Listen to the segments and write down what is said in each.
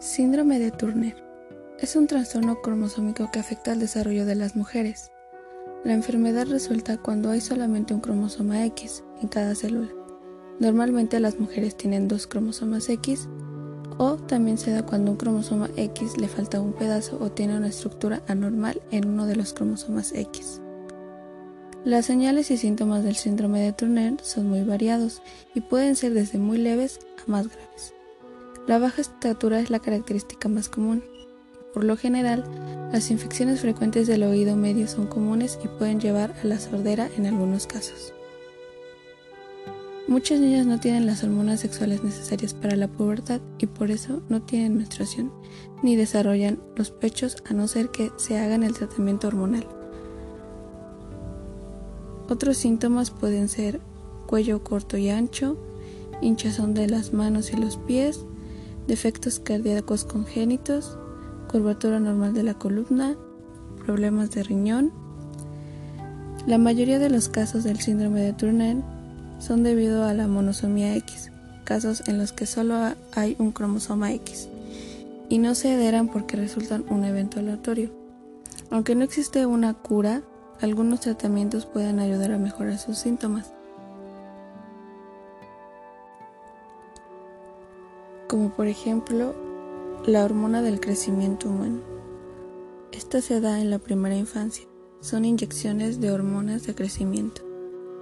Síndrome de Turner es un trastorno cromosómico que afecta al desarrollo de las mujeres. La enfermedad resulta cuando hay solamente un cromosoma X en cada célula. Normalmente las mujeres tienen dos cromosomas X o también se da cuando un cromosoma X le falta un pedazo o tiene una estructura anormal en uno de los cromosomas X. Las señales y síntomas del síndrome de Turner son muy variados y pueden ser desde muy leves a más graves. La baja estatura es la característica más común. Por lo general, las infecciones frecuentes del oído medio son comunes y pueden llevar a la sordera en algunos casos. Muchas niñas no tienen las hormonas sexuales necesarias para la pubertad y por eso no tienen menstruación ni desarrollan los pechos a no ser que se hagan el tratamiento hormonal. Otros síntomas pueden ser cuello corto y ancho, hinchazón de las manos y los pies, defectos cardíacos congénitos, curvatura normal de la columna, problemas de riñón. La mayoría de los casos del síndrome de Turner son debido a la monosomía X, casos en los que solo hay un cromosoma X, y no se heredan porque resultan un evento aleatorio. Aunque no existe una cura, algunos tratamientos pueden ayudar a mejorar sus síntomas. Como por ejemplo la hormona del crecimiento humano. Esta se da en la primera infancia. Son inyecciones de hormonas de crecimiento.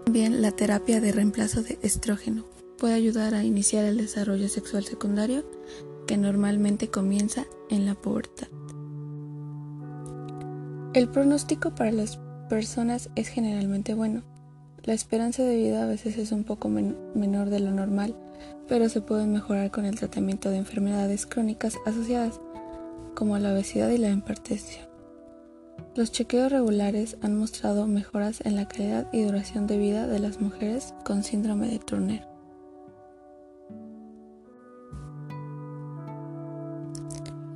También la terapia de reemplazo de estrógeno puede ayudar a iniciar el desarrollo sexual secundario que normalmente comienza en la pubertad. El pronóstico para las personas es generalmente bueno. La esperanza de vida a veces es un poco menor de lo normal pero se pueden mejorar con el tratamiento de enfermedades crónicas asociadas, como la obesidad y la hipertensión. Los chequeos regulares han mostrado mejoras en la calidad y duración de vida de las mujeres con síndrome de Turner.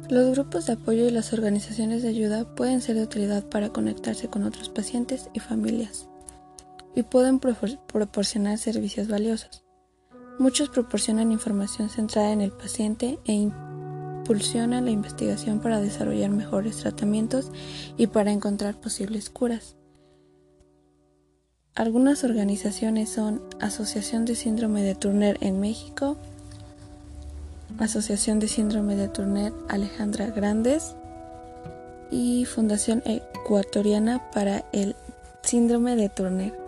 Los grupos de apoyo y las organizaciones de ayuda pueden ser de utilidad para conectarse con otros pacientes y familias y pueden proporcionar servicios valiosos. Muchos proporcionan información centrada en el paciente e impulsionan la investigación para desarrollar mejores tratamientos y para encontrar posibles curas. Algunas organizaciones son Asociación de Síndrome de Turner en México, Asociación de Síndrome de Turner Alejandra Grandes y Fundación Ecuatoriana para el Síndrome de Turner.